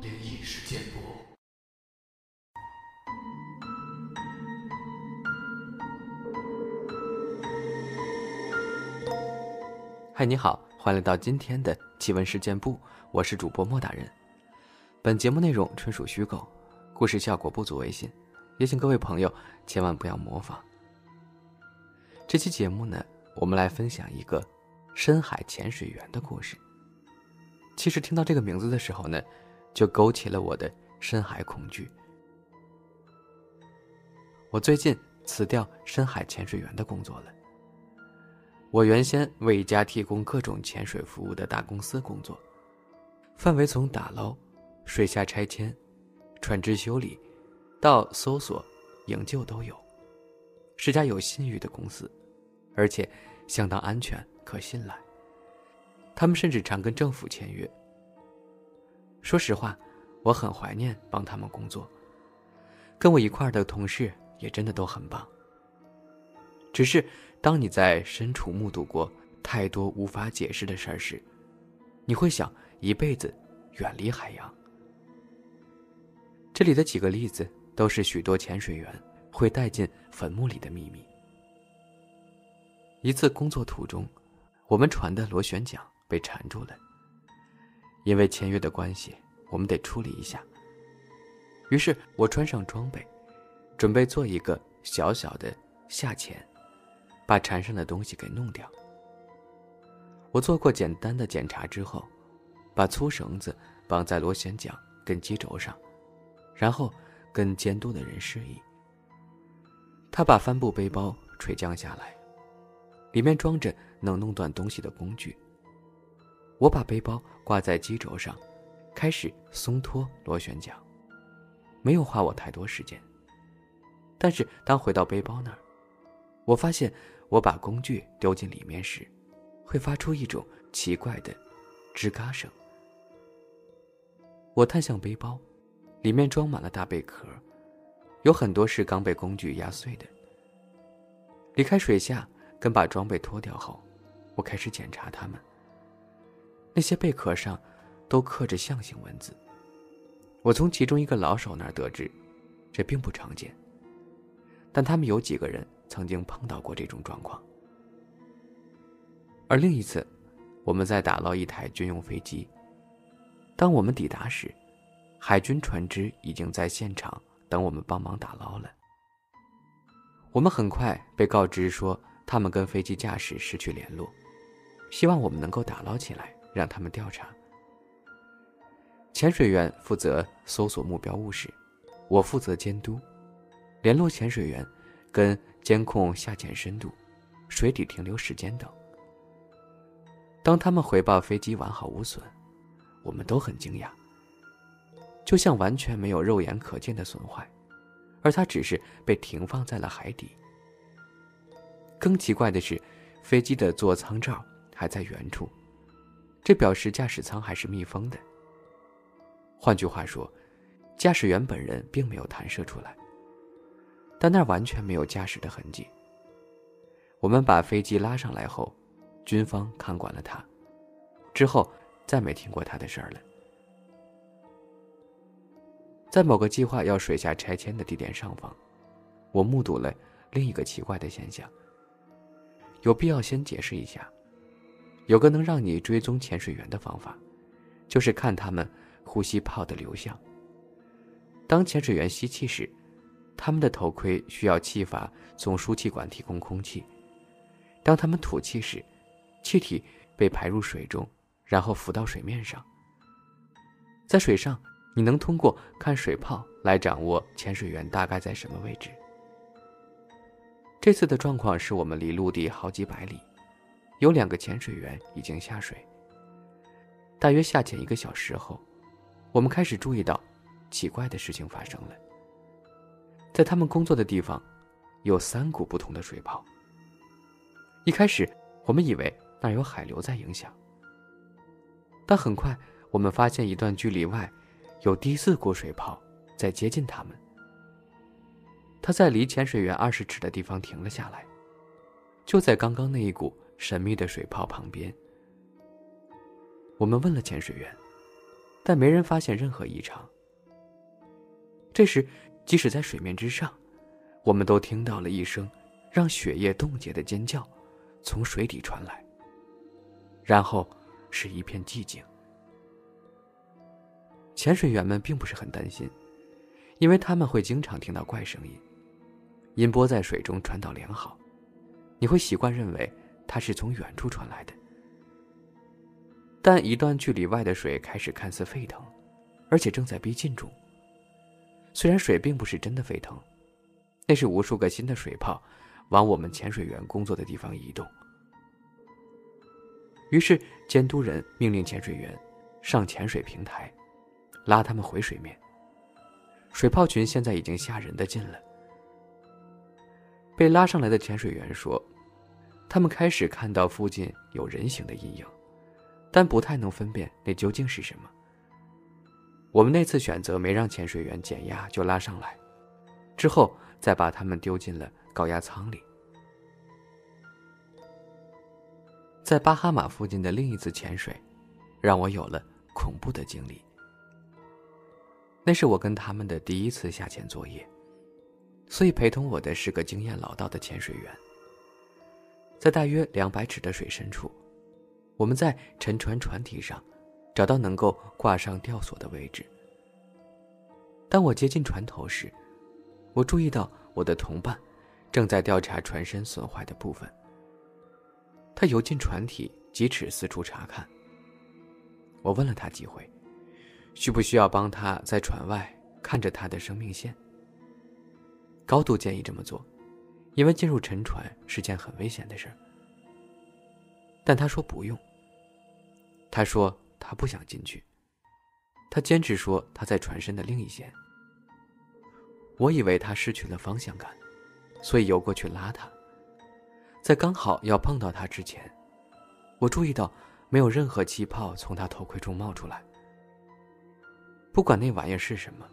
灵异事件簿。嗨，你好，欢迎来到今天的奇闻事件部，我是主播莫大人。本节目内容纯属虚构，故事效果不足为信，也请各位朋友千万不要模仿。这期节目呢，我们来分享一个深海潜水员的故事。其实听到这个名字的时候呢，就勾起了我的深海恐惧。我最近辞掉深海潜水员的工作了。我原先为一家提供各种潜水服务的大公司工作，范围从打捞、水下拆迁、船只修理，到搜索、营救都有，是家有信誉的公司，而且相当安全可信赖。他们甚至常跟政府签约。说实话，我很怀念帮他们工作，跟我一块儿的同事也真的都很棒。只是，当你在身处目睹过太多无法解释的事儿时，你会想一辈子远离海洋。这里的几个例子都是许多潜水员会带进坟墓里的秘密。一次工作途中，我们船的螺旋桨被缠住了，因为签约的关系，我们得处理一下。于是我穿上装备，准备做一个小小的下潜。把缠上的东西给弄掉。我做过简单的检查之后，把粗绳子绑在螺旋桨跟机轴上，然后跟监督的人示意。他把帆布背包垂降下来，里面装着能弄断东西的工具。我把背包挂在机轴上，开始松脱螺旋桨，没有花我太多时间。但是当回到背包那儿，我发现。我把工具丢进里面时，会发出一种奇怪的吱嘎声。我探向背包，里面装满了大贝壳，有很多是刚被工具压碎的。离开水下，跟把装备脱掉后，我开始检查它们。那些贝壳上都刻着象形文字。我从其中一个老手那儿得知，这并不常见，但他们有几个人。曾经碰到过这种状况，而另一次，我们在打捞一台军用飞机。当我们抵达时，海军船只已经在现场等我们帮忙打捞了。我们很快被告知说，他们跟飞机驾驶失去联络，希望我们能够打捞起来，让他们调查。潜水员负责搜索目标物时，我负责监督，联络潜水员。跟监控下潜深度、水底停留时间等。当他们回报飞机完好无损，我们都很惊讶，就像完全没有肉眼可见的损坏，而它只是被停放在了海底。更奇怪的是，飞机的座舱罩还在原处，这表示驾驶舱还是密封的。换句话说，驾驶员本人并没有弹射出来。但那完全没有驾驶的痕迹。我们把飞机拉上来后，军方看管了它，之后再没听过他的事儿了。在某个计划要水下拆迁的地点上方，我目睹了另一个奇怪的现象。有必要先解释一下，有个能让你追踪潜水员的方法，就是看他们呼吸泡的流向。当潜水员吸气时。他们的头盔需要气阀从输气管提供空气。当他们吐气时，气体被排入水中，然后浮到水面上。在水上，你能通过看水泡来掌握潜水员大概在什么位置。这次的状况是我们离陆地好几百里，有两个潜水员已经下水。大约下潜一个小时后，我们开始注意到奇怪的事情发生了。在他们工作的地方，有三股不同的水泡。一开始，我们以为那有海流在影响，但很快我们发现一段距离外，有第四股水泡在接近他们。他在离潜水员二十尺的地方停了下来，就在刚刚那一股神秘的水泡旁边。我们问了潜水员，但没人发现任何异常。这时，即使在水面之上，我们都听到了一声让血液冻结的尖叫，从水底传来。然后是一片寂静。潜水员们并不是很担心，因为他们会经常听到怪声音，音波在水中传导良好，你会习惯认为它是从远处传来的。但一段距离外的水开始看似沸腾，而且正在逼近中。虽然水并不是真的沸腾，那是无数个新的水泡往我们潜水员工作的地方移动。于是监督人命令潜水员上潜水平台，拉他们回水面。水泡群现在已经吓人的近了。被拉上来的潜水员说，他们开始看到附近有人形的阴影。但不太能分辨那究竟是什么。我们那次选择没让潜水员减压就拉上来，之后再把他们丢进了高压舱里。在巴哈马附近的另一次潜水，让我有了恐怖的经历。那是我跟他们的第一次下潜作业，所以陪同我的是个经验老道的潜水员。在大约两百尺的水深处。我们在沉船船体上找到能够挂上吊索的位置。当我接近船头时，我注意到我的同伴正在调查船身损坏的部分。他游进船体几尺四处查看。我问了他几回，需不需要帮他在船外看着他的生命线。高度建议这么做，因为进入沉船是件很危险的事但他说不用。他说他不想进去，他坚持说他在船身的另一线。我以为他失去了方向感，所以游过去拉他。在刚好要碰到他之前，我注意到没有任何气泡从他头盔中冒出来。不管那玩意儿是什么，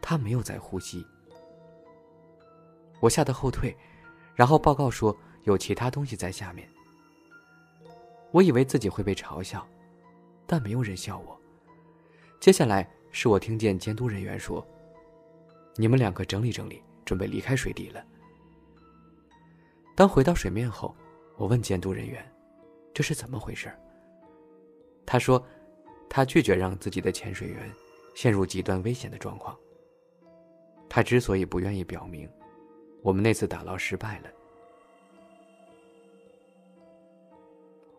他没有在呼吸。我吓得后退，然后报告说有其他东西在下面。我以为自己会被嘲笑，但没有人笑我。接下来是我听见监督人员说：“你们两个整理整理，准备离开水底了。”当回到水面后，我问监督人员：“这是怎么回事？”他说：“他拒绝让自己的潜水员陷入极端危险的状况。他之所以不愿意表明，我们那次打捞失败了。”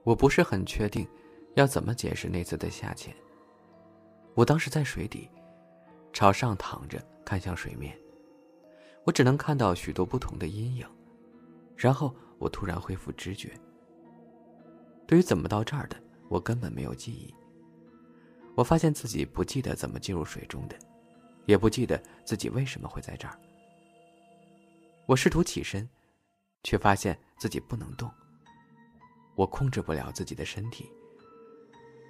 我不是很确定，要怎么解释那次的下潜。我当时在水底，朝上躺着，看向水面，我只能看到许多不同的阴影。然后我突然恢复知觉。对于怎么到这儿的，我根本没有记忆。我发现自己不记得怎么进入水中的，也不记得自己为什么会在这儿。我试图起身，却发现自己不能动。我控制不了自己的身体。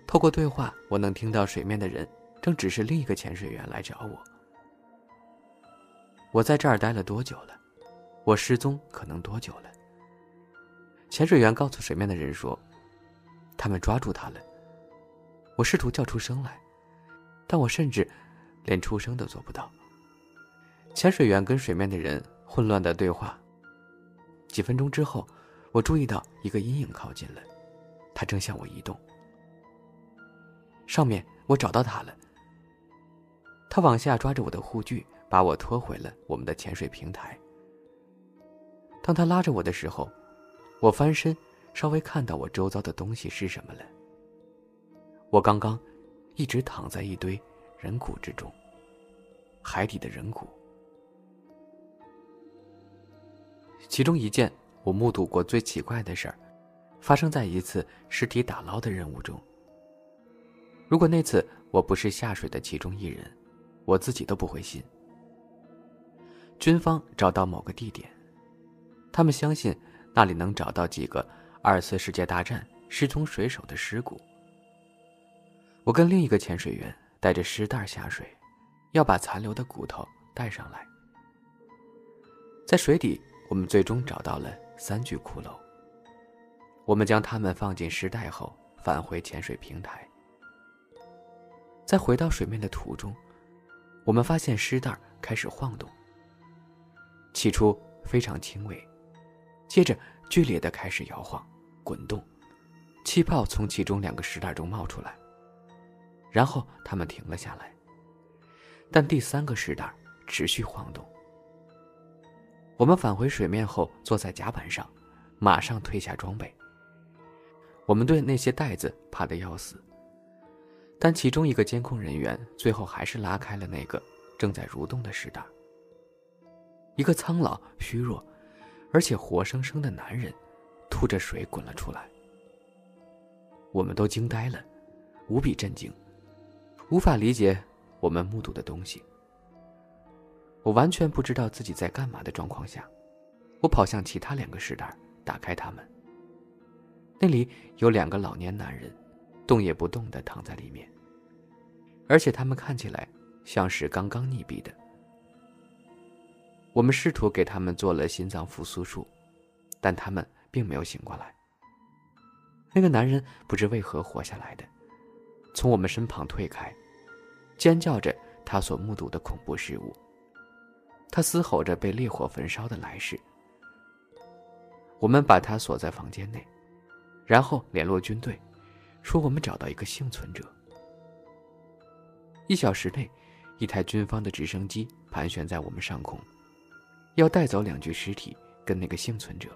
透过对话，我能听到水面的人正指示另一个潜水员来找我。我在这儿待了多久了？我失踪可能多久了？潜水员告诉水面的人说，他们抓住他了。我试图叫出声来，但我甚至连出声都做不到。潜水员跟水面的人混乱的对话。几分钟之后。我注意到一个阴影靠近了，他正向我移动。上面，我找到他了。他往下抓着我的护具，把我拖回了我们的潜水平台。当他拉着我的时候，我翻身，稍微看到我周遭的东西是什么了。我刚刚一直躺在一堆人骨之中，海底的人骨，其中一件。我目睹过最奇怪的事儿，发生在一次尸体打捞的任务中。如果那次我不是下水的其中一人，我自己都不会信。军方找到某个地点，他们相信那里能找到几个二次世界大战失踪水手的尸骨。我跟另一个潜水员带着尸袋下水，要把残留的骨头带上来。在水底，我们最终找到了。三具骷髅。我们将他们放进尸袋后，返回潜水平台。在回到水面的途中，我们发现尸袋开始晃动。起初非常轻微，接着剧烈的开始摇晃、滚动，气泡从其中两个尸袋中冒出来。然后他们停了下来，但第三个尸袋持续晃动。我们返回水面后，坐在甲板上，马上退下装备。我们对那些袋子怕得要死。但其中一个监控人员最后还是拉开了那个正在蠕动的石袋。一个苍老、虚弱，而且活生生的男人，吐着水滚了出来。我们都惊呆了，无比震惊，无法理解我们目睹的东西。我完全不知道自己在干嘛的状况下，我跑向其他两个石袋，打开它们。那里有两个老年男人。动也不动地躺在里面，而且他们看起来像是刚刚溺毙的。我们试图给他们做了心脏复苏术，但他们并没有醒过来。那个男人不知为何活下来的，从我们身旁退开，尖叫着他所目睹的恐怖事物。他嘶吼着被烈火焚烧的来世。我们把他锁在房间内，然后联络军队。说我们找到一个幸存者。一小时内，一台军方的直升机盘旋在我们上空，要带走两具尸体跟那个幸存者。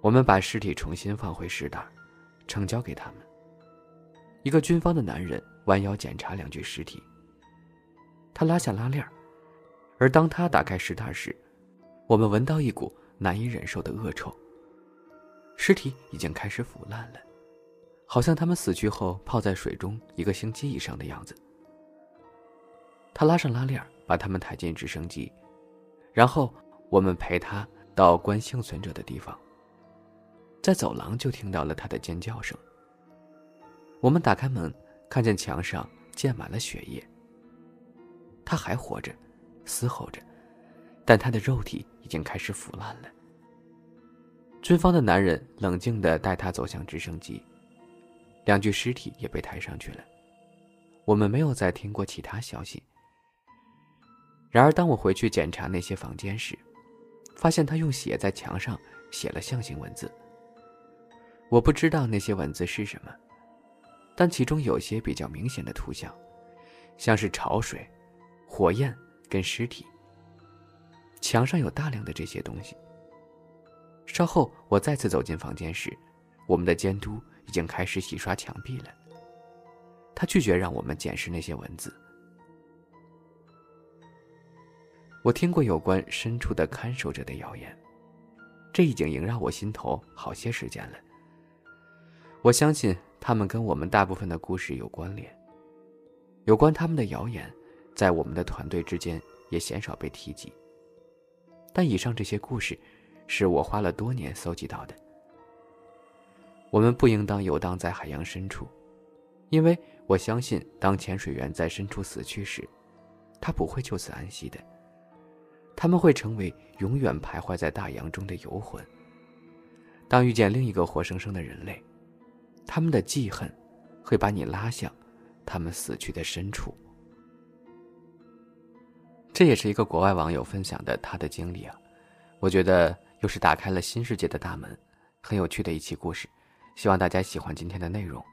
我们把尸体重新放回尸袋，呈交给他们。一个军方的男人弯腰检查两具尸体。他拉下拉链，而当他打开尸袋时，我们闻到一股难以忍受的恶臭。尸体已经开始腐烂了。好像他们死去后泡在水中一个星期以上的样子。他拉上拉链，把他们抬进直升机，然后我们陪他到关幸存者的地方。在走廊就听到了他的尖叫声。我们打开门，看见墙上溅满了血液。他还活着，嘶吼着，但他的肉体已经开始腐烂了。军方的男人冷静地带他走向直升机。两具尸体也被抬上去了。我们没有再听过其他消息。然而，当我回去检查那些房间时，发现他用血在墙上写了象形文字。我不知道那些文字是什么，但其中有些比较明显的图像，像是潮水、火焰跟尸体。墙上有大量的这些东西。稍后，我再次走进房间时，我们的监督。已经开始洗刷墙壁了。他拒绝让我们检视那些文字。我听过有关深处的看守者的谣言，这已经萦绕我心头好些时间了。我相信他们跟我们大部分的故事有关联。有关他们的谣言，在我们的团队之间也鲜少被提及。但以上这些故事，是我花了多年搜集到的。我们不应当游荡在海洋深处，因为我相信，当潜水员在深处死去时，他不会就此安息的。他们会成为永远徘徊在大洋中的游魂。当遇见另一个活生生的人类，他们的记恨会把你拉向他们死去的深处。这也是一个国外网友分享的他的经历啊，我觉得又是打开了新世界的大门，很有趣的一期故事。希望大家喜欢今天的内容。